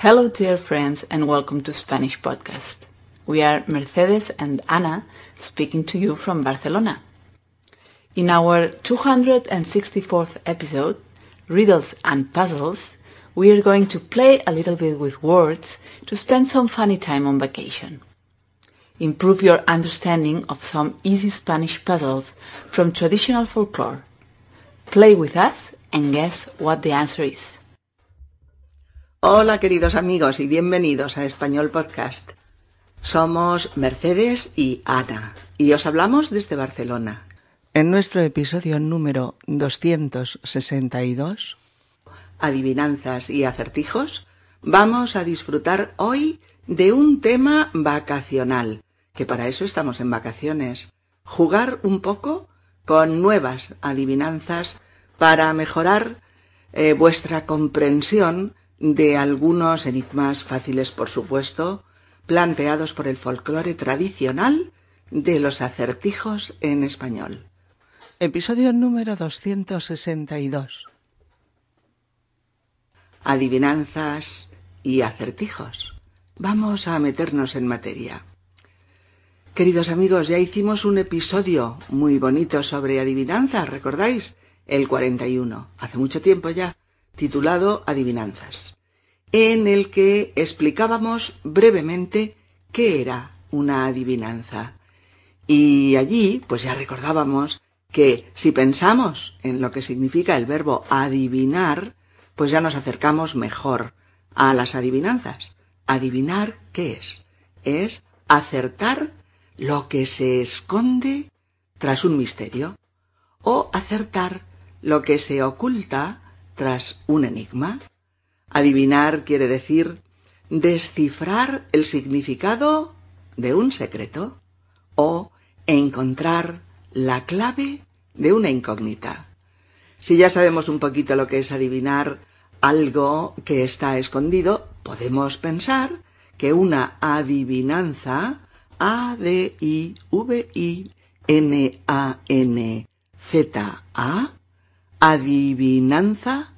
Hello, dear friends, and welcome to Spanish Podcast. We are Mercedes and Ana speaking to you from Barcelona. In our 264th episode, Riddles and Puzzles, we are going to play a little bit with words to spend some funny time on vacation. Improve your understanding of some easy Spanish puzzles from traditional folklore. Play with us and guess what the answer is. Hola queridos amigos y bienvenidos a Español Podcast. Somos Mercedes y Ana y os hablamos desde Barcelona. En nuestro episodio número 262, Adivinanzas y acertijos, vamos a disfrutar hoy de un tema vacacional, que para eso estamos en vacaciones. Jugar un poco con nuevas adivinanzas para mejorar eh, vuestra comprensión de algunos enigmas fáciles, por supuesto, planteados por el folclore tradicional de los acertijos en español. Episodio número 262. Adivinanzas y acertijos. Vamos a meternos en materia. Queridos amigos, ya hicimos un episodio muy bonito sobre adivinanzas, ¿recordáis? El 41, hace mucho tiempo ya, titulado Adivinanzas, en el que explicábamos brevemente qué era una adivinanza. Y allí, pues ya recordábamos que si pensamos en lo que significa el verbo adivinar, pues ya nos acercamos mejor a las adivinanzas. Adivinar, ¿qué es? Es acertar lo que se esconde tras un misterio o acertar lo que se oculta tras un enigma. Adivinar quiere decir descifrar el significado de un secreto o encontrar la clave de una incógnita. Si ya sabemos un poquito lo que es adivinar algo que está escondido, podemos pensar que una adivinanza A adivinanza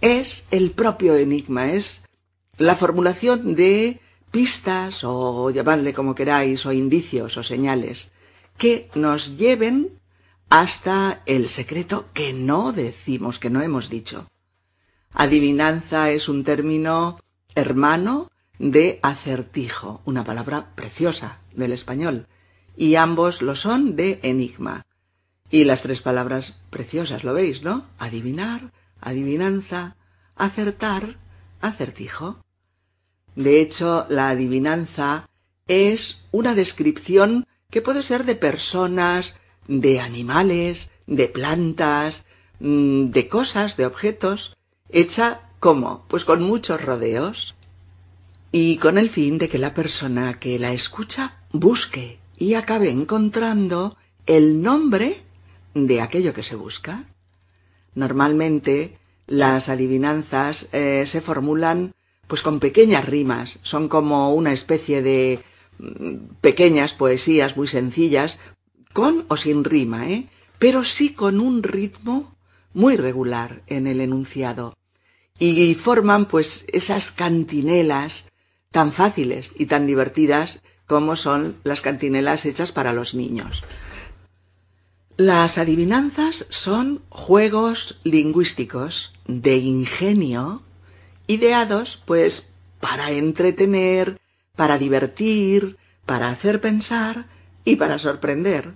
es el propio enigma, es la formulación de pistas o llamadle como queráis o indicios o señales que nos lleven hasta el secreto que no decimos, que no hemos dicho. Adivinanza es un término hermano de acertijo, una palabra preciosa del español, y ambos lo son de enigma. Y las tres palabras preciosas, ¿lo veis, no? Adivinar, adivinanza, acertar, acertijo. De hecho, la adivinanza es una descripción que puede ser de personas, de animales, de plantas, mm, de cosas, de objetos, hecha ¿cómo? Pues con muchos rodeos y con el fin de que la persona que la escucha busque y acabe encontrando el nombre de aquello que se busca. Normalmente las adivinanzas eh, se formulan pues con pequeñas rimas, son como una especie de mm, pequeñas poesías muy sencillas, con o sin rima, ¿eh? pero sí con un ritmo muy regular en el enunciado. Y forman pues esas cantinelas tan fáciles y tan divertidas como son las cantinelas hechas para los niños. Las adivinanzas son juegos lingüísticos de ingenio ideados pues para entretener, para divertir, para hacer pensar y para sorprender.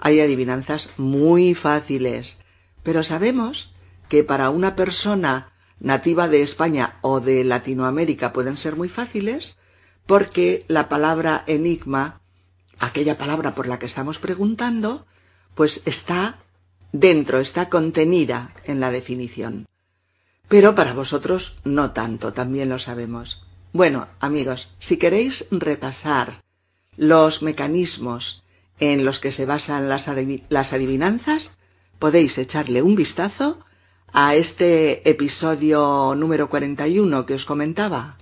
Hay adivinanzas muy fáciles, pero sabemos que para una persona nativa de España o de Latinoamérica pueden ser muy fáciles porque la palabra enigma, aquella palabra por la que estamos preguntando, pues está dentro, está contenida en la definición. Pero para vosotros no tanto, también lo sabemos. Bueno, amigos, si queréis repasar los mecanismos en los que se basan las, adivinanzas, podéis echarle un vistazo a este episodio número 41 que os comentaba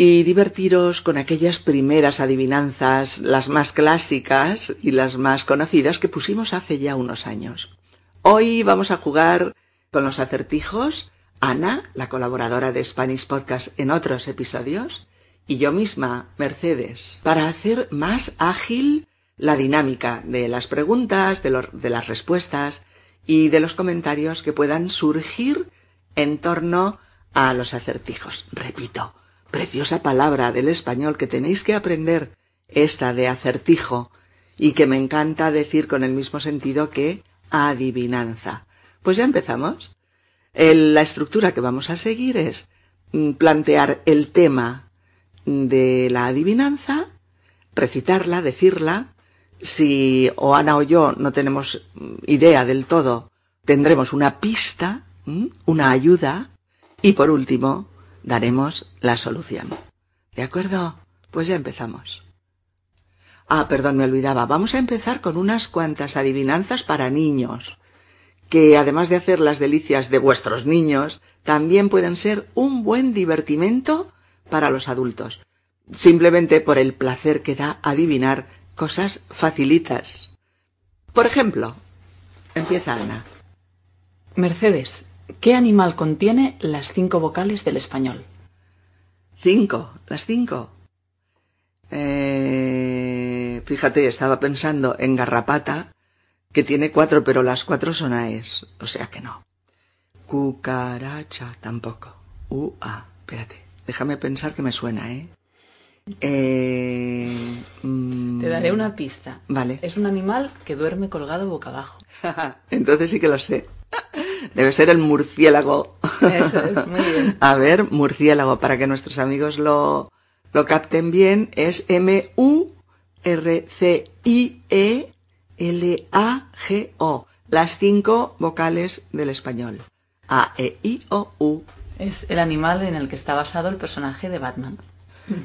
y divertiros con aquellas primeras adivinanzas, las más clásicas y las más conocidas que pusimos hace ya unos años. Hoy vamos a jugar con los acertijos Ana, la colaboradora de Spanish Podcast en otros episodios, y yo misma, Mercedes, para hacer más ágil la dinámica de las preguntas, de, de las respuestas y de los comentarios que puedan surgir en torno a los acertijos. Repito, preciosa palabra del español que tenéis que aprender, esta de acertijo, y que me encanta decir con el mismo sentido que adivinanza. Pues ya empezamos. la estructura que vamos a seguir es mm, plantear el tema de la adivinanza, recitarla, decirla. Si o Ana o yo no tenemos mm, idea del todo, tendremos una pista, mm, una ayuda, y por último, daremos la solución. ¿De acuerdo? Pues ya empezamos. Ah, perdón, me olvidaba. Vamos a empezar con unas cuantas adivinanzas para niños, que además de hacer las delicias de vuestros niños, también pueden ser un buen divertimento para los adultos, simplemente por el placer que da adivinar cosas facilitas. Por ejemplo, empieza Ana. Mercedes, ¿qué animal contiene las cinco vocales del español? Cinco, las cinco. Eh, fíjate, estaba pensando en garrapata, que tiene cuatro, pero las cuatro son AES, o sea que no. Cucaracha tampoco. Uh, ah, espérate, déjame pensar que me suena, ¿eh? eh mm, Te daré una pista. Vale. Es un animal que duerme colgado boca abajo. Entonces sí que lo sé. Debe ser el murciélago. Eso es, muy bien. A ver, murciélago, para que nuestros amigos lo, lo capten bien, es M-U-R-C-I-E-L-A-G-O. Las cinco vocales del español. A, E, I, O, U. Es el animal en el que está basado el personaje de Batman.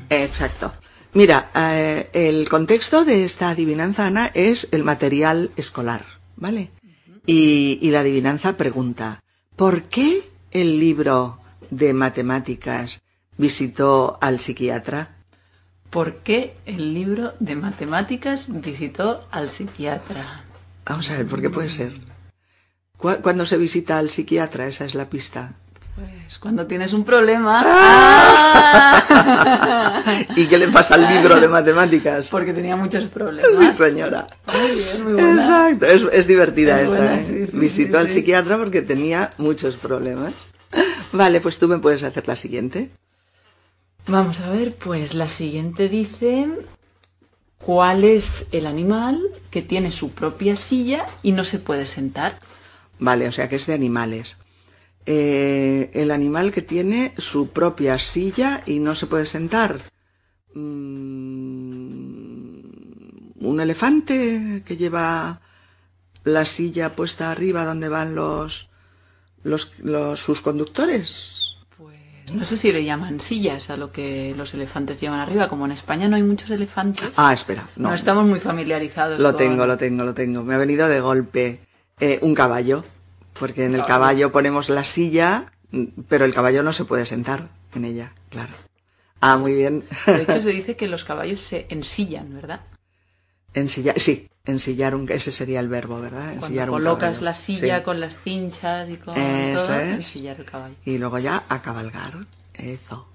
Exacto. Mira, eh, el contexto de esta adivinanza, Ana, es el material escolar, ¿vale? Y, y la adivinanza pregunta, ¿por qué el libro de matemáticas visitó al psiquiatra? ¿Por qué el libro de matemáticas visitó al psiquiatra? Vamos a ver, ¿por qué puede ser? ¿Cuándo se visita al psiquiatra? Esa es la pista. Pues cuando tienes un problema. ¡Ah! ¿Y qué le pasa al libro de matemáticas? Porque tenía muchos problemas. Sí, señora. Muy bien, muy buena. Exacto, es, divertida esta. ¿eh? Visitó al psiquiatra porque tenía muchos problemas. Vale, pues tú me puedes hacer la siguiente. Vamos a ver, pues la siguiente dice cuál es el animal que tiene su propia silla y no se puede sentar. Vale, o sea que es de animales. Eh, el animal que tiene su propia silla y no se puede sentar. Mm, un elefante que lleva la silla puesta arriba donde van los, los, los sus conductores. No sé si le llaman sillas a lo que los elefantes llevan arriba. Como en España no hay muchos elefantes. Ah, espera. No, estamos muy familiarizados. Lo tengo, lo tengo, lo tengo. Me ha venido de golpe eh, un caballo. Porque en el caballo ponemos la silla, pero el caballo no se puede sentar en ella, claro. Ah, muy bien. De hecho, se dice que los caballos se ensillan, ¿verdad? Ensillar, sí, ensillar un, ese sería el verbo, ¿verdad? Ensillar Cuando colocas la silla con las cinchas y con Eso todo, es. ensillar el caballo. Y luego ya a cabalgar. Eso.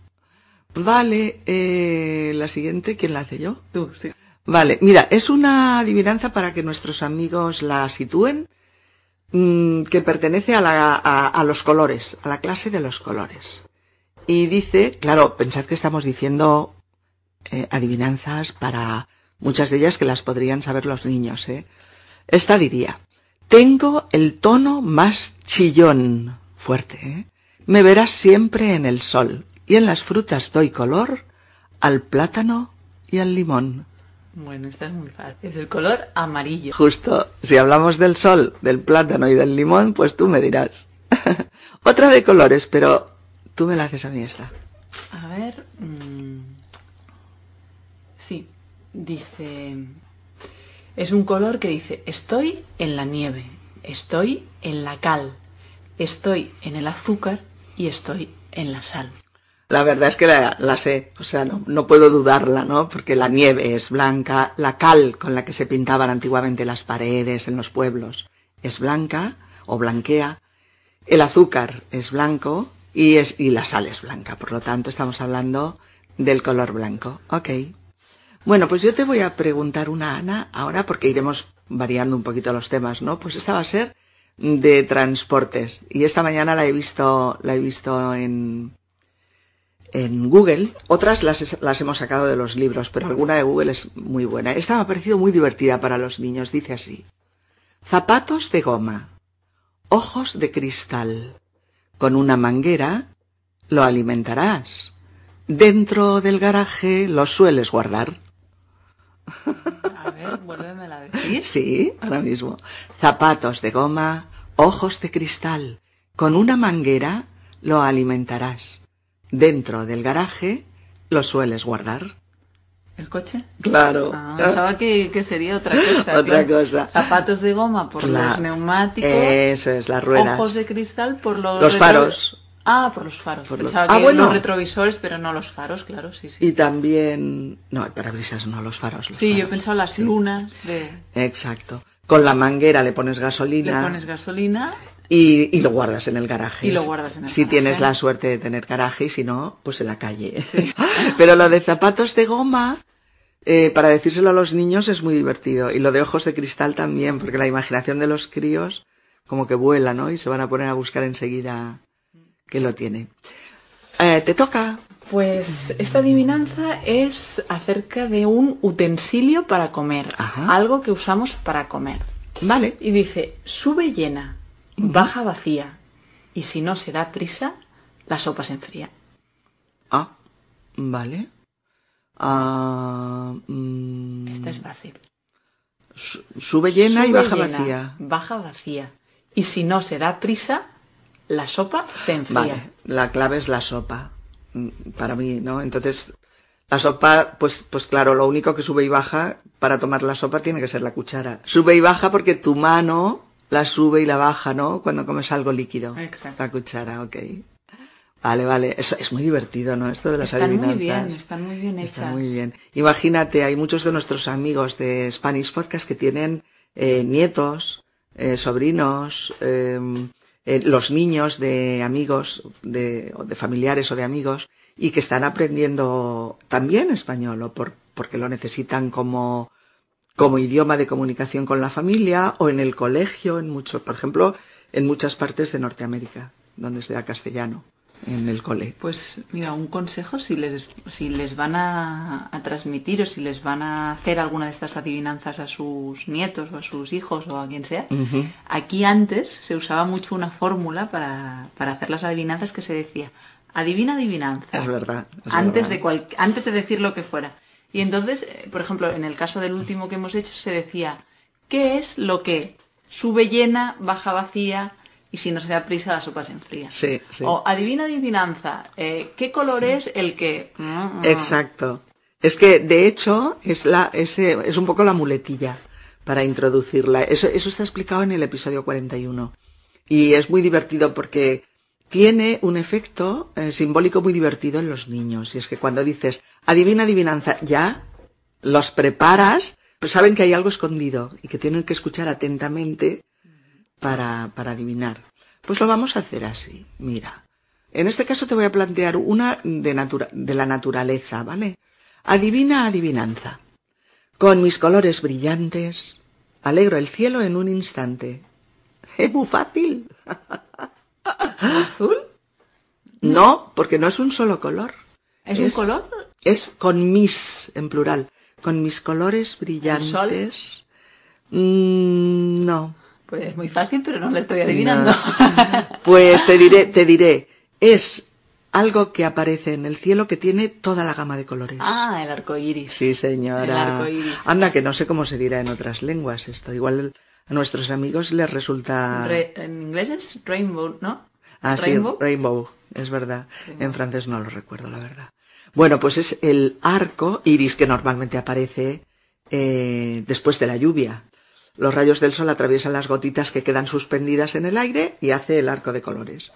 Vale, eh, la siguiente, ¿quién la hace yo? Tú, sí. Vale, mira, es una adivinanza para que nuestros amigos la sitúen, mmm, que pertenece a, la, a los colores, a la clase de los colores. Y dice, claro, pensad que estamos diciendo eh, adivinanzas para muchas de ellas que las podrían saber los niños, ¿eh? Esta diría, tengo el tono más chillón, fuerte, ¿eh? Me verás siempre en el sol, y en las frutas doy color al plátano y al limón. Bueno, esta es muy fácil. Es el color amarillo. Justo. Si hablamos del sol, del plátano y del limón, pues tú me dirás. Otra de colores, pero tú me la haces a mí esta. A ver. Mmm... Sí, dice, es un color que dice, estoy en la nieve, estoy en la cal, estoy en el azúcar y estoy en la sal. La verdad es que la, sé, o sea, no, no, puedo dudarla, ¿no? Porque la nieve es blanca, la cal con la que se pintaban antiguamente las paredes en los pueblos es blanca o blanquea, El azúcar es blanco y, es, y la sal es blanca, por lo tanto estamos hablando del color blanco. Ok. Bueno, pues yo te voy a preguntar una, Ana, ahora porque iremos variando un poquito los temas, ¿no? Pues esta va a ser de transportes. Y esta mañana la he visto, la he visto en, en Google. Otras las, las hemos sacado de los libros, pero alguna de Google es muy buena. Esta me ha parecido muy divertida para los niños. Dice así. Zapatos de goma. Ojos de cristal. Con una manguera lo alimentarás. Dentro del garaje lo sueles guardar. A ver, vuélvemela a decir. Sí, ahora mismo. Zapatos de goma, ojos de cristal. Con una manguera lo alimentarás. Dentro del garaje lo sueles guardar. ¿El coche? Claro. Ah, pensaba que, que sería otra cosa. Otra claro. cosa. Zapatos de goma por los neumáticos. Eso es, las ruedas. Ojos de cristal por los... Los faros. Ah, por los faros. Por los- Pensaba Ah, que bueno. los retrovisores, pero no los faros, claro, sí, sí. Y también... No, el parabrisas no, los faros. los Sí, yo he faros. pensado las Sí. lunas de... Exacto. Con la manguera le pones Le gasolina pones gasolina y, y lo guardas en el garaje. Y lo guardas en el Si garaje. tienes la suerte de tener garaje y si no, pues en la calle. Pero lo de zapatos de goma, eh, para decírselo a los niños es muy divertido. Y lo de ojos de cristal también, porque la imaginación de los críos como que vuela, ¿no? Y se van a poner a buscar enseguida que lo tiene. Eh, ¿Te toca? Pues esta adivinanza es acerca de un utensilio para comer, Ajá. algo que usamos para comer. Vale. Y dice, sube llena, baja vacía, y si no se da prisa, la sopa se enfría. Ah, vale. Ah, mm, Esta es fácil. su- sube llena y baja llena, vacía. Baja vacía. Y si no se da prisa, la sopa se enfría. Vale, la clave es la sopa, mm, para mí, ¿no? Entonces, la sopa, pues, pues claro, lo único que sube y baja para tomar la sopa tiene que ser la cuchara. Sube y baja porque tu mano la sube y la baja, ¿no? Cuando comes algo líquido. Exacto. La cuchara, ok. Vale, vale. Es, es muy divertido, ¿no? Esto de las Están muy adivinanzas. bien, están muy bien hechas. muy bien. Imagínate, hay muchos de nuestros amigos de Spanish Podcast que tienen eh, nietos, eh, sobrinos, eh, eh, los niños de amigos, de, de familiares o de amigos, y que están aprendiendo también español, o por, porque lo necesitan como, como idioma de comunicación con la familia, o en el colegio, en mucho, por ejemplo, en muchas partes de Norteamérica, donde se da castellano, en el cole. Pues mira, un consejo si les, si les van a, a transmitir o si les van a hacer alguna de estas adivinanzas a sus nietos o a sus hijos o a quien sea. Aquí antes se usaba mucho una fórmula para, para hacer las adivinanzas que se decía, adivina adivinanza. Es verdad, es antes, verdad. De cual- antes de decir lo que fuera. Y entonces, eh, por ejemplo, en el caso del último que hemos hecho se decía, ¿qué es lo que sube llena, baja vacía y si no se da prisa la sopa se enfría? Sí, sí. O adivina adivinanza, eh, ¿qué color es el que...? Mm, mm. Exacto. Es que, de hecho, es, la, ese, es un poco la muletilla para introducirla. Eso, eso está explicado en el episodio 41. Y es muy divertido porque tiene un efecto eh, simbólico muy divertido en los niños. Y es que cuando dices, adivina adivinanza, ya los preparas, pues saben que hay algo escondido y que tienen que escuchar atentamente para, para adivinar. Pues lo vamos a hacer así. Mira. En este caso te voy a plantear una de, natura- de la naturaleza, ¿vale? Adivina adivinanza. Con mis colores brillantes, alegro el cielo en un instante. Es muy fácil. ¿Azul? No, porque no es un solo color. ¿Es, un color? Es con mis, en plural. Con mis colores brillantes. Mm, no. Pues es muy fácil, pero no le estoy adivinando. Pues te diré, te diré, es algo que aparece en el cielo que tiene toda la gama de colores. ah, el arco iris. Sí, señora. El arco iris. Anda, que no sé cómo se dirá en otras lenguas esto. Igual a nuestros amigos les resulta... Re- en inglés es rainbow, ¿no? Ah, sí, Rainbow. rainbow, es verdad. En francés no lo recuerdo, la verdad. Bueno, pues es el arco iris que normalmente aparece eh, después de la lluvia. Los rayos del sol atraviesan las gotitas que quedan suspendidas en el aire y hace el arco de colores.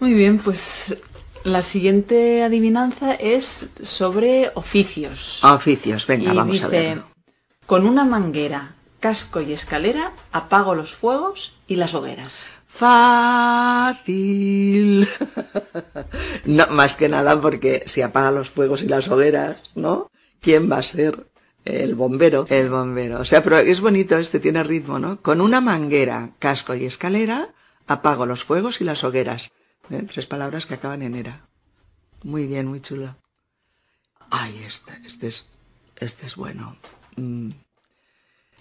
Muy bien, pues la siguiente adivinanza es sobre oficios. Oficios, venga, y vamos dice, a verlo. con una manguera, casco y escalera, apago los fuegos y las hogueras. Fácil. no, más que nada porque si apaga los fuegos y las hogueras, ¿no? ¿Quién va a ser? El bombero. El bombero. O sea, pero es bonito, este tiene ritmo, ¿no? Con una manguera, casco y escalera, apago los fuegos y las hogueras. ¿Eh? Tres palabras que acaban en era. Muy bien, muy chulo. Ay, este, este es, este es bueno. Mm.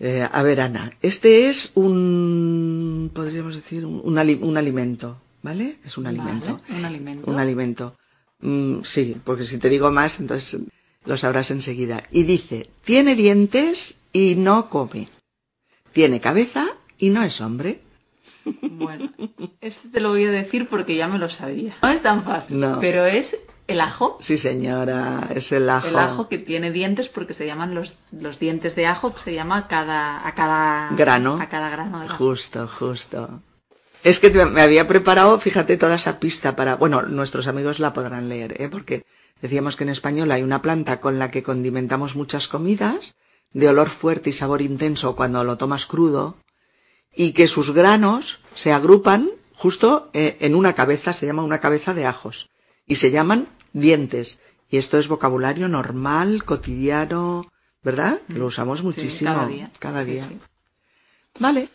Eh, a ver, Ana, este es un, podríamos decir, un, un, ali- un alimento, ¿vale? Es un alimento. Vale, un alimento. Un alimento. Mm, sí, porque si te digo más, entonces lo sabrás enseguida. Y dice, tiene dientes y no come. Tiene cabeza y no es hombre. Bueno, este te lo voy a decir porque ya me lo sabía. No es tan fácil, No. pero es el ajo. Sí, señora, es el ajo. El ajo que tiene dientes porque se llaman los, los dientes de ajo, se llama a cada, a cada Grano. A cada grano de ajo. Justo, justo. Es que te- me había preparado, fíjate, toda esa pista para, bueno, nuestros amigos la podrán leer, ¿eh? Porque decíamos que en español hay una planta con la que condimentamos muchas comidas, de olor fuerte y sabor intenso cuando lo tomas crudo, y que sus granos se agrupan justo eh, en una cabeza, se llama una cabeza de ajos, y se llaman dientes. Y esto es vocabulario normal, cotidiano, ¿verdad? Que lo usamos Sí, muchísimo. cada día. Cada día. sí. Vale.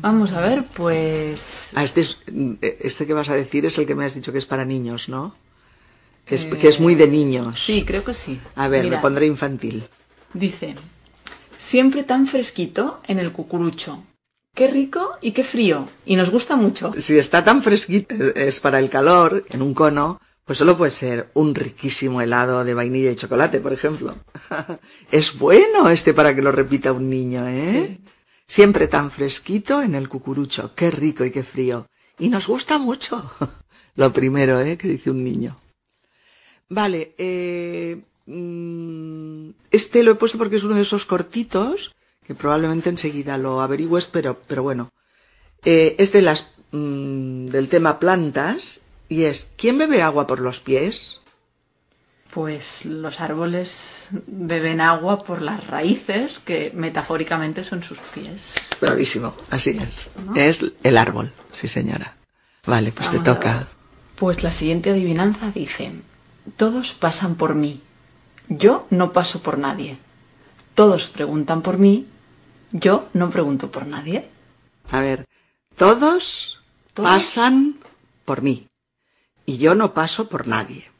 Vamos a ver, pues... Ah, este, es, este que vas a decir es el que me has dicho que es para niños, ¿no? Que es, que es muy de niños. Sí, creo que sí. A ver, Mira, me pondré infantil. Dice, siempre tan fresquito en el cucurucho. Qué rico y qué frío. Y nos gusta mucho. Si está tan fresquito, es- es para el calor, en un cono, pues solo puede ser un riquísimo helado de vainilla y chocolate, por ejemplo. es bueno este para que lo repita un niño, ¿eh? Siempre tan fresquito en el cucurucho. Qué rico y qué frío. Y nos gusta mucho. lo primero, ¿eh? Que dice un niño. Vale, eh, mm, este lo he puesto porque es uno de esos cortitos que probablemente enseguida lo averigües, pero, pero bueno. Eh, es de las, mm, del tema plantas y es, ¿quién bebe agua por los pies? Pues los árboles beben agua por las raíces, que metafóricamente son sus pies. Bravísimo, así es. Es el árbol, sí señora. Vale, pues Vamos te toca. Pues la siguiente adivinanza dice, todos pasan por mí, yo no paso por nadie. Todos preguntan por mí, yo no pregunto por nadie. A ver, todos, ¿Todos? pasan por mí y yo no paso por nadie.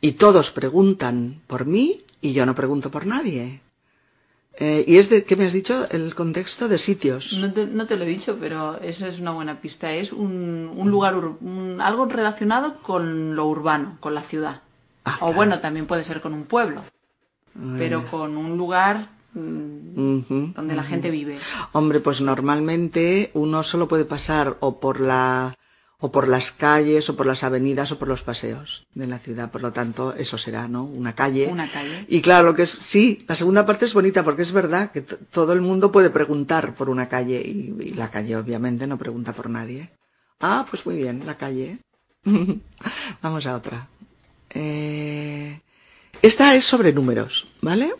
Y todos preguntan por mí y yo no pregunto por nadie. Eh, y es de, ¿qué me has dicho? El contexto de sitios. No te, no te lo he dicho, pero esa es una buena pista. Es un, un lugar, un- algo relacionado con lo urbano, con la ciudad. Ah, o bueno, también puede ser con un pueblo, pero con un lugar mm, donde la gente vive. Hombre, pues normalmente uno solo puede pasar o por la o por las calles o por las avenidas o por los paseos de la ciudad, por lo tanto eso será, ¿no? Una calle. Una calle. Y claro, lo que es sí, la segunda parte es bonita porque es verdad que todo el mundo puede preguntar por una calle y, y la calle obviamente no pregunta por nadie. Ah, pues muy bien, la calle. Vamos a otra. Eh, esta es sobre números, ¿vale?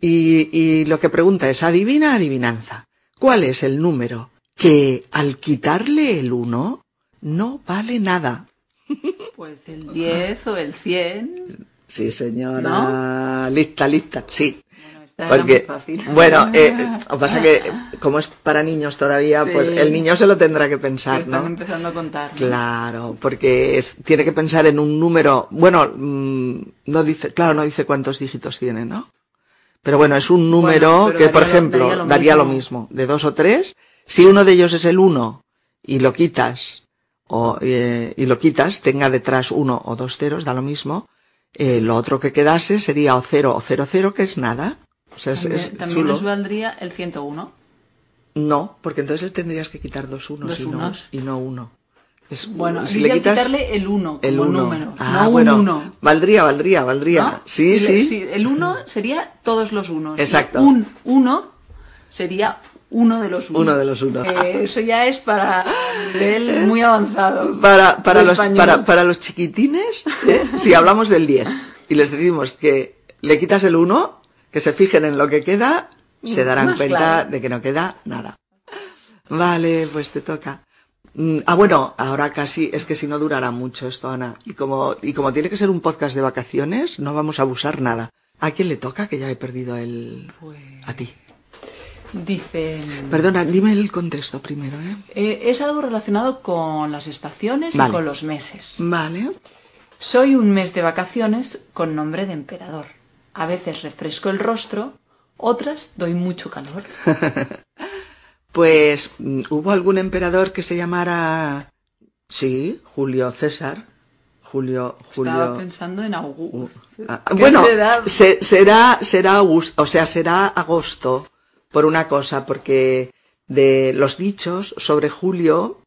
Y, y lo que pregunta es, adivina, adivinanza. ¿Cuál es el número que al quitarle el 1 no vale nada? Pues el 10 o el 100. Sí, señora. Lista, lista. Sí. Porque, bueno, eh, pasa que como es para niños todavía, Sí. pues el niño se lo tendrá que pensar, están ¿no? empezando a contar. ¿no? Claro, porque es- tiene que pensar en un número, bueno, mm, no dice, claro, no dice cuántos dígitos tiene, ¿no? Pero bueno, es un número que, por daría ejemplo, daría lo daría lo mismo. mismo, de dos o tres. Si uno de ellos es el uno y lo quitas, o, eh, y lo quitas, tenga detrás uno o dos ceros, da lo mismo. Eh, lo otro que quedase sería o cero o cero cero, que es nada. O sea, También, es también chulo. nos valdría el 101. No, porque entonces tendrías que quitar dos unos, Dos y, no, y no uno. Es, Bueno, si le quitas quitarle el 1 como el uno. número, Ah, no un bueno, 1. valdría, valdría, valdría. ¿no? Sí, le- sí. El 1 sería todos los unos. Y Exacto. Un 1 sería uno de los unos. Uno de los unos. Eh, eso ya es para nivel muy avanzado. Para, para, los, para, para los chiquitines, ¿eh? si hablamos del 10 y les decimos que le quitas el 1, que se fijen en lo que queda, se darán Más cuenta claro. de que no queda nada. Vale, pues te toca. Mm, Ah, bueno, ahora casi, es que si no durará mucho esto, Ana. Y como, y como tiene que ser un podcast de vacaciones, no vamos a abusar nada. ¿A quién le toca? Que ya he perdido el... Pues A ti. Perdona, dime el contexto primero, ¿eh? eh, es algo relacionado con las estaciones Vale. y con los meses. Vale. Soy un mes de vacaciones con nombre de emperador. A veces refresco el rostro, otras doy mucho calor. Pues, ¿hubo algún emperador que se llamara... Sí, Julio César. Julio, Estaba Julio... pensando en Augusto. Ah, ¿Qué bueno, será? se- será, será agosto, o sea, será agosto por una cosa, porque de los dichos sobre Julio,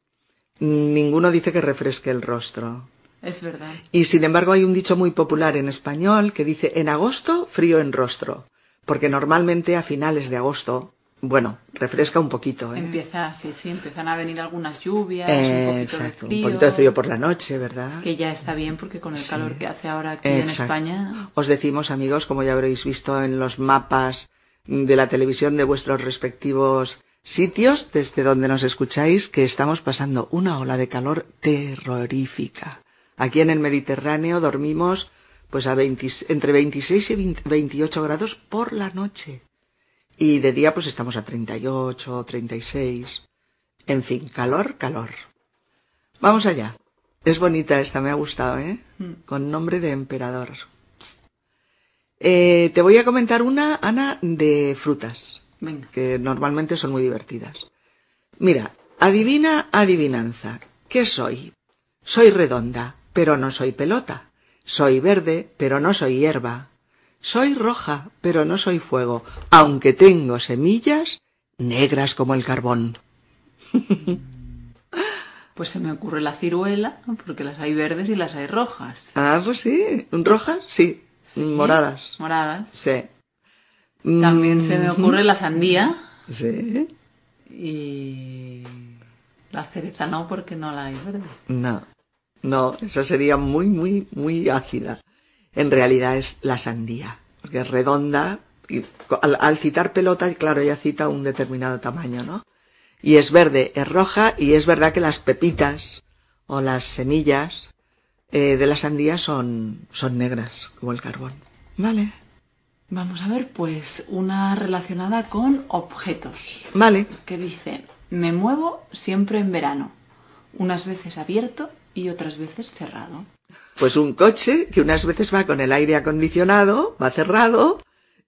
ninguno dice que refresque el rostro. Es verdad. Y sin embargo hay un dicho muy popular en español que dice en agosto frío en rostro, porque normalmente a finales de agosto, bueno, refresca un poquito, ¿eh? Empieza, sí, sí, empiezan a venir algunas lluvias, Eh, un poquito exacto, de frío. un poquito de frío por la noche, ¿verdad? Que ya está bien porque con el Sí. calor que hace ahora aquí en. España. Os decimos, amigos, como ya habréis visto en los mapas de la televisión de vuestros respectivos sitios, desde donde nos escucháis, que estamos pasando una ola de calor terrorífica. Aquí en el Mediterráneo dormimos pues a 20 entre 26 y 20 28 grados por la noche. Y de día pues estamos a 38, 36. En fin, calor, calor. Vamos allá. Es bonita esta, me ha gustado, ¿eh? Con nombre de emperador. Eh, te voy a comentar una, Ana, de frutas, Venga. que normalmente son muy divertidas. Mira, adivina, adivinanza. ¿Qué soy? Soy redonda, pero no soy pelota. Soy verde, pero no soy hierba. Soy roja, pero no soy fuego, aunque tengo semillas negras como el carbón. Pues se me ocurre la ciruela, porque las hay verdes y las hay rojas. Ah, pues sí. ¿Rojas? Sí. Moradas. Moradas. Sí. También se me Mm, ocurre la sandía Sí. y la cereza no, porque no la hay verde. No. No, esa sería muy, muy, muy ácida. En realidad es la sandía, porque es redonda. Y al, al citar pelota, claro, ella cita un determinado tamaño, ¿no? Y es verde, es roja, y es verdad que las pepitas o las semillas eh, de la sandía son, son negras, como el carbón. Vale. Vamos a ver, pues una relacionada con objetos, Vale. que dice, me muevo siempre en verano, unas veces abierto y otras veces cerrado. Pues un coche que unas veces va con el aire acondicionado, va cerrado,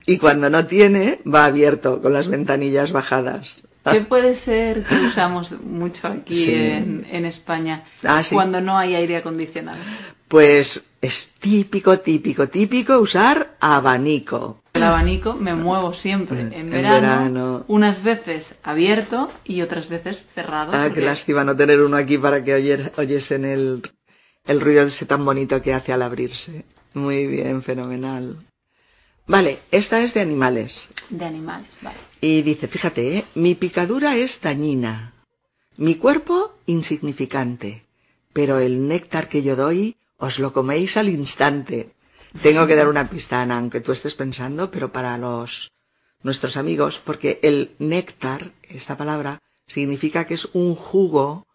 y cuando no tiene, va abierto, con las ventanillas bajadas. ¿Qué puede ser que usamos mucho aquí Sí. en, en España Ah, sí. cuando no hay aire acondicionado? Pues es típico, típico, típico usar abanico. El abanico me muevo siempre En en verano, verano. unas veces abierto y otras veces cerrado. Ah, qué lástima no tener uno aquí para que oyer- oyesen el, el ruido ese tan bonito que hace al abrirse. Muy bien, fenomenal. Vale, esta es de animales. De animales, vale. Y dice, fíjate, ¿eh? mi picadura es dañina, mi cuerpo insignificante, pero el néctar que yo doy os lo coméis al instante. Tengo que dar una pista, Ana, aunque tú estés pensando, pero para los nuestros amigos, porque el néctar, esta palabra, significa que es un jugo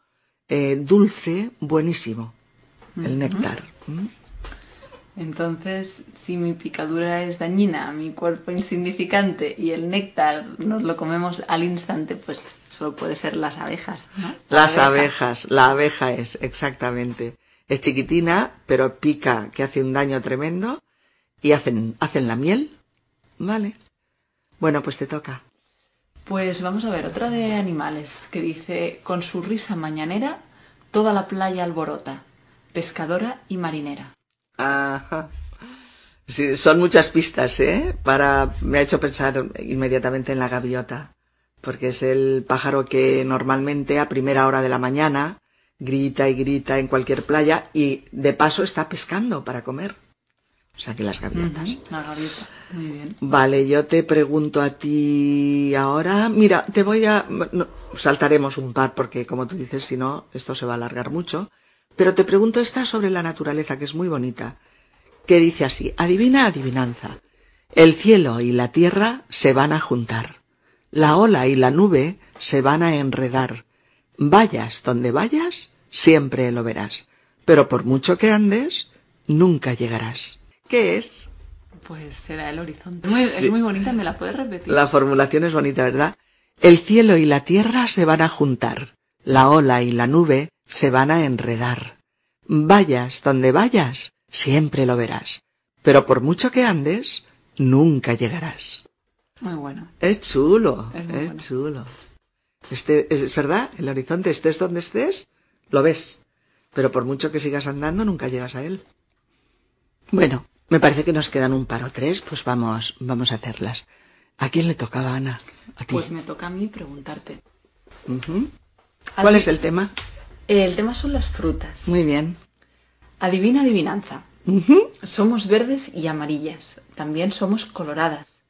eh, dulce buenísimo. El néctar. Entonces, si mi picadura es dañina, mi cuerpo insignificante y el néctar nos lo comemos al instante, pues solo puede ser las abejas, Las abeja. abejas, la abeja es, exactamente. Es chiquitina, pero pica, que hace un daño tremendo, y hacen, hacen la miel. Vale. Bueno, pues te toca. Pues vamos a ver, otra de animales que dice, con su risa mañanera, toda la playa alborota, pescadora y marinera. Ajá. Sí, son muchas pistas, ¿eh? Para, me ha hecho pensar inmediatamente en la gaviota, porque es el pájaro que normalmente a primera hora de la mañana grita y grita en cualquier playa y de paso está pescando para comer. O sea que las gaviotas. La gaviota, muy bien. Vale, yo te pregunto a ti ahora. Mira, te voy a... no, saltaremos un par porque, como tú dices, si no, esto se va a alargar mucho. Pero te pregunto esta sobre la naturaleza, que es muy bonita. Que dice así, adivina adivinanza. El cielo y la tierra se van a juntar. La ola y la nube se van a enredar. Vayas donde vayas, siempre lo verás. Pero por mucho que andes, nunca llegarás. ¿Qué es? Pues será el horizonte. Muy- Es muy bonita, ¿me la puedes repetir? La formulación es bonita, ¿verdad? El cielo y la tierra se van a juntar. La ola y la nube se van a enredar. Vayas donde vayas, siempre lo verás. Pero por mucho que andes, nunca llegarás. Muy bueno. Es chulo, Es es, muy bueno. chulo. Este, es, es verdad, el horizonte, estés donde estés, lo ves. Pero por mucho que sigas andando, nunca llegas a él. Bueno, me parece que nos quedan un par o tres, pues vamos, vamos a hacerlas. ¿A quién le tocaba, Ana? A ti. Pues me toca a mí preguntarte. ¿A ¿Cuál es el tema? El tema son las frutas. Muy bien. Adivina adivinanza. Somos verdes y amarillas. También somos coloradas.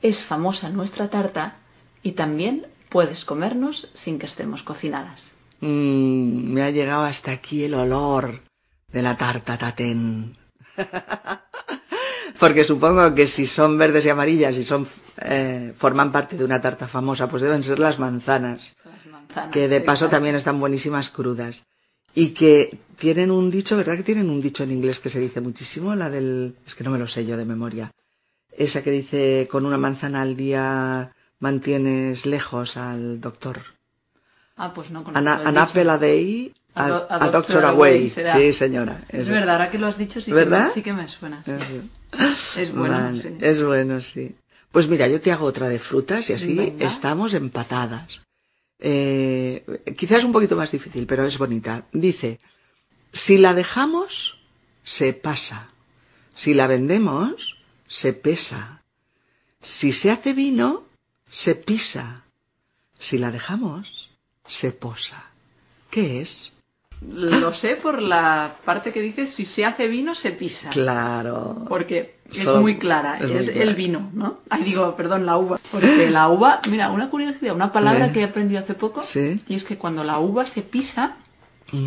Es famosa nuestra tarta y también puedes comernos sin que estemos cocinadas. Mm, me ha llegado hasta aquí el olor de la tarta tatén. Porque supongo que si son verdes y amarillas y son eh, forman parte de una tarta famosa, pues deben ser Las manzanas. Que de paso también están buenísimas crudas. Y que tienen un dicho, ¿verdad que tienen un dicho en inglés que se dice muchísimo? La del... es que no me lo sé yo de memoria. Esa que dice, con una manzana al día mantienes lejos al doctor. Ah, pues no conozco An, apple a day, A a, do- a a doctor doctor away. Sí, señora. Es verdad, ahora que lo has dicho sí, que sí que me suena. sí. Es bueno, Vale, sí. Es bueno, sí. Pues mira, yo te hago otra de frutas y así Venga. estamos empatadas. Eh, quizás un poquito más difícil, pero es bonita. Dice, si la dejamos, se pasa. Si la vendemos, se pesa. Si se hace vino, se pisa. Si la dejamos, se posa. ¿Qué es? Lo sé por la parte que dices, si se hace vino, se pisa. Claro. Porque es muy clara, es es, muy clara. el vino, ¿no? Ay, digo, perdón, la uva. Porque la uva, mira, una curiosidad, una palabra Eh. que he aprendido hace poco, Sí. y es que cuando la uva se pisa,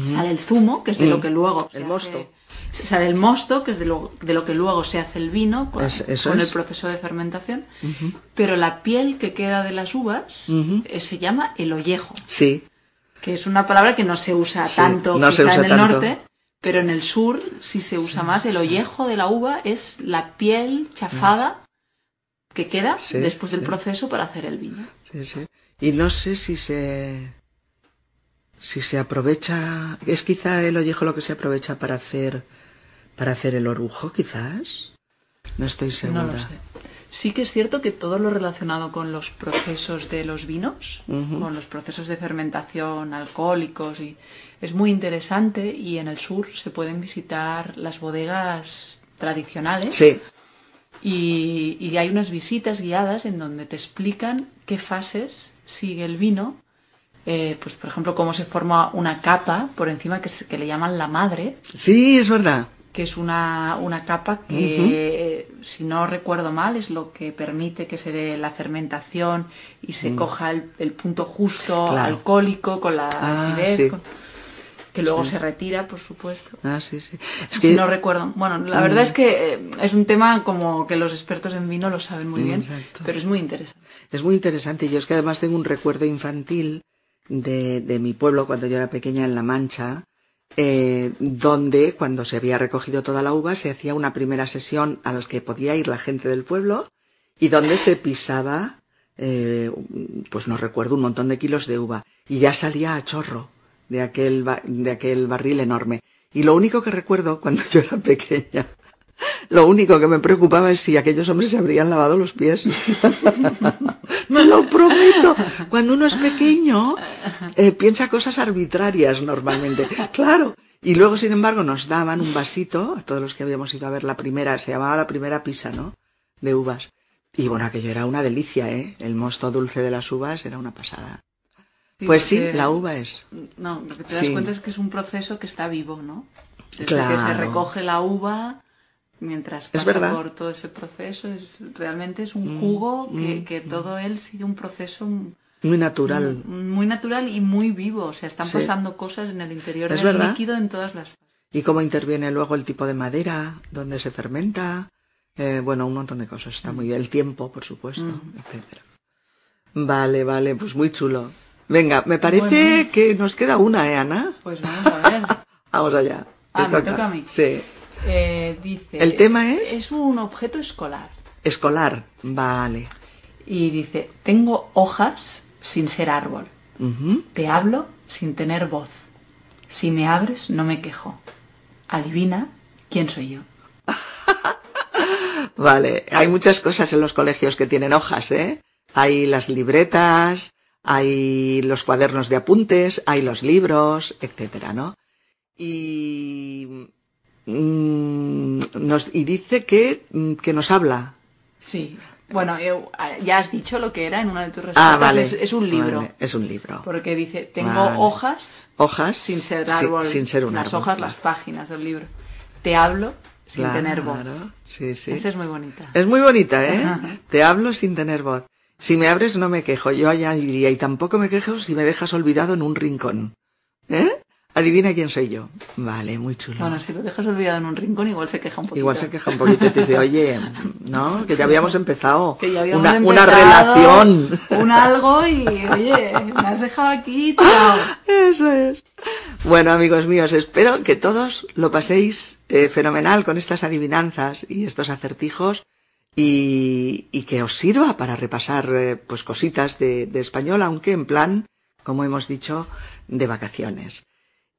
sale el zumo, que es de lo que luego... se El hace- mosto. Sale el mosto, que es de lo, de lo que luego se hace el vino con, Es- con el proceso de fermentación. Pero la piel que queda de las uvas eh, se llama el ollejo, Sí, que es una palabra que no se usa Sí, tanto no se quizá usa en el tanto. norte, pero en el sur sí se usa más. El ollejo de la uva es la piel chafada que queda Sí, después del sí. proceso para hacer el vino. Sí, sí. Y no sé si se si se aprovecha, es quizá el ollejo lo que se aprovecha para hacer para hacer el orujo, quizás. No estoy segura. No lo sé. Sí que es cierto que todo lo relacionado con los procesos de los vinos, con los procesos de fermentación, alcohólicos, y es muy interesante y en el sur se pueden visitar las bodegas tradicionales Sí, y, y hay unas visitas guiadas en donde te explican qué fases sigue el vino, eh, pues por ejemplo cómo se forma una capa por encima que, se- que le llaman la madre, sí, es verdad. que es una, una capa que, si no recuerdo mal, es lo que permite que se dé la fermentación y se coja el, el punto justo Mm. Claro. alcohólico con la Ah, acidez, sí. con- que luego se retira, por supuesto. Ah, sí, sí. Es que Mm. no recuerdo. Bueno, la verdad es que eh, es un tema como que los expertos en vino lo saben muy bien, Exacto. pero es muy interesante. Es muy interesante. Yo es que además tengo un recuerdo infantil de, de mi pueblo cuando yo era pequeña en La Mancha, eh, donde cuando se había recogido toda la uva se hacía una primera sesión a la que podía ir la gente del pueblo y donde se pisaba, eh, pues no recuerdo, un montón de kilos de uva y ya salía a chorro de aquel, de aquel barril enorme. Y lo único que recuerdo cuando yo era pequeña lo único que me preocupaba es si aquellos hombres se habrían lavado los pies. Me lo prometo. Cuando uno es pequeño, eh, piensa cosas arbitrarias normalmente. Claro. Y luego, sin embargo, nos daban un vasito, a todos los que habíamos ido a ver la primera, se llamaba la primera pisa, ¿no? De uvas. Y bueno, aquello era una delicia, ¿eh? El mosto dulce de las uvas era una pasada. Pues sí, la uva es. No, lo que te das Sí. cuenta es que es un proceso que está vivo, ¿no? Desde que se recoge la uva, mientras Es pasa. Mm. por todo ese proceso, es, realmente es un jugo que, que todo él sigue un proceso Muy natural. muy natural y muy vivo. O sea, están Sí. pasando cosas en el interior Es del verdad. líquido en todas las. Y cómo interviene luego el tipo de madera, donde se fermenta, eh, bueno, un montón de cosas. Está muy bien. El tiempo, por supuesto, etcétera. Vale, vale, pues muy chulo. Venga, me parece que nos queda una, ¿eh, Ana? Pues vamos a ver. vamos allá. Ah, me toca a mí. Sí. Eh, dice... ¿El tema es? Es un objeto escolar. Escolar, vale. Y dice, tengo hojas sin ser árbol. Te hablo sin tener voz. Si me abres, no me quejo. Adivina quién soy yo. Vale, hay muchas cosas en los colegios que tienen hojas, ¿eh? Hay las libretas, hay los cuadernos de apuntes, hay los libros, etcétera, ¿no? Y mm, nos y dice que mm, que nos habla. Sí. Bueno, eh, ya has dicho lo que era en una de tus respuestas. Ah, vale. Es, es un libro. Vale, es un libro. Porque dice, tengo Vale. hojas Hojas sin ser árbol. sin ser un las árbol. hojas, las páginas del libro. Te hablo sin Claro, tener voz. Sí, sí. Esta es muy bonita. Es muy bonita, ¿eh? Te hablo sin tener voz. Si me abres no me quejo, yo allá diría, y tampoco me quejo si me dejas olvidado en un rincón. ¿Eh? Adivina quién soy yo. Vale, muy chulo. Bueno, si lo dejas olvidado en un rincón, igual se queja un poquito. Igual se queja un poquito y te dice, oye, ¿no? Que ya habíamos empezado Que ya habíamos una, una empezado relación. Un algo y, oye, me has dejado aquí tirado. Eso es. Bueno, amigos míos, espero que todos lo paséis eh, fenomenal con estas adivinanzas y estos acertijos y, y que os sirva para repasar eh, pues cositas de, de español, aunque en plan, como hemos dicho, de vacaciones.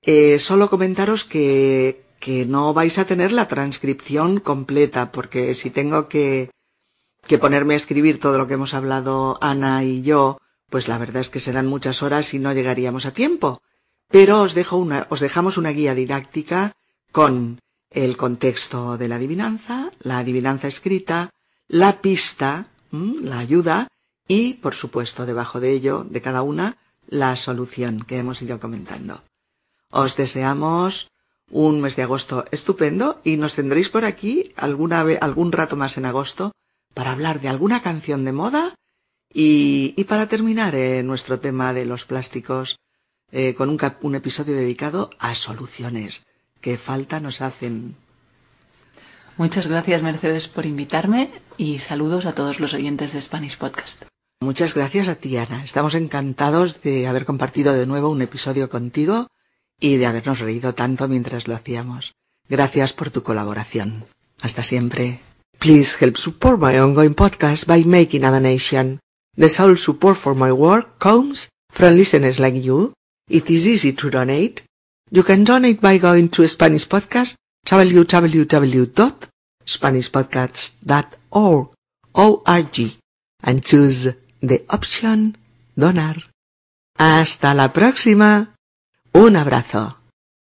Eh, solo comentaros que, que no vais a tener la transcripción completa, porque si tengo que, que ponerme a escribir todo lo que hemos hablado Ana y yo, pues la verdad es que serán muchas horas y no llegaríamos a tiempo. Pero os dejo una, os dejamos una guía didáctica con el contexto de la adivinanza, la adivinanza escrita, la pista, la ayuda y, por supuesto, debajo de ello, de cada una, la solución que hemos ido comentando. Os deseamos un mes de agosto estupendo y nos tendréis por aquí alguna ve- algún rato más en agosto para hablar de alguna canción de moda y, para terminar eh, nuestro tema de los plásticos eh, con un, un episodio dedicado a soluciones que falta nos hacen. Muchas gracias, Mercedes, por invitarme y saludos a todos los oyentes de Spanish Podcast. Muchas gracias a ti, Ana. Estamos encantados de haber compartido de nuevo un episodio contigo y de habernos reído tanto mientras lo hacíamos. Gracias por tu colaboración. Hasta siempre. Please help support my ongoing podcast by making a donation. The sole support for my work comes from listeners like you. It is easy to donate. You can donate by going to Spanish Podcast, www.spanishpodcast.org, O-R-G, and choose the option Donar. Hasta la próxima. Un abrazo.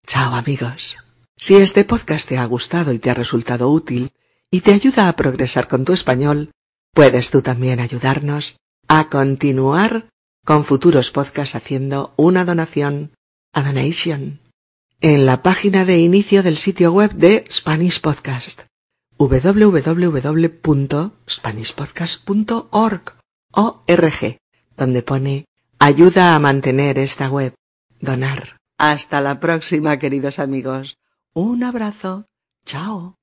Chao amigos. Si este podcast te ha gustado y te ha resultado útil y te ayuda a progresar con tu español, puedes tú también ayudarnos a continuar con futuros podcasts haciendo una donación a Donation en la página de inicio del sitio web de Spanish Podcast www.spanishpodcast.org ORG, donde pone ayuda a mantener esta web. Donar. Hasta la próxima, queridos amigos. Un abrazo. Chao.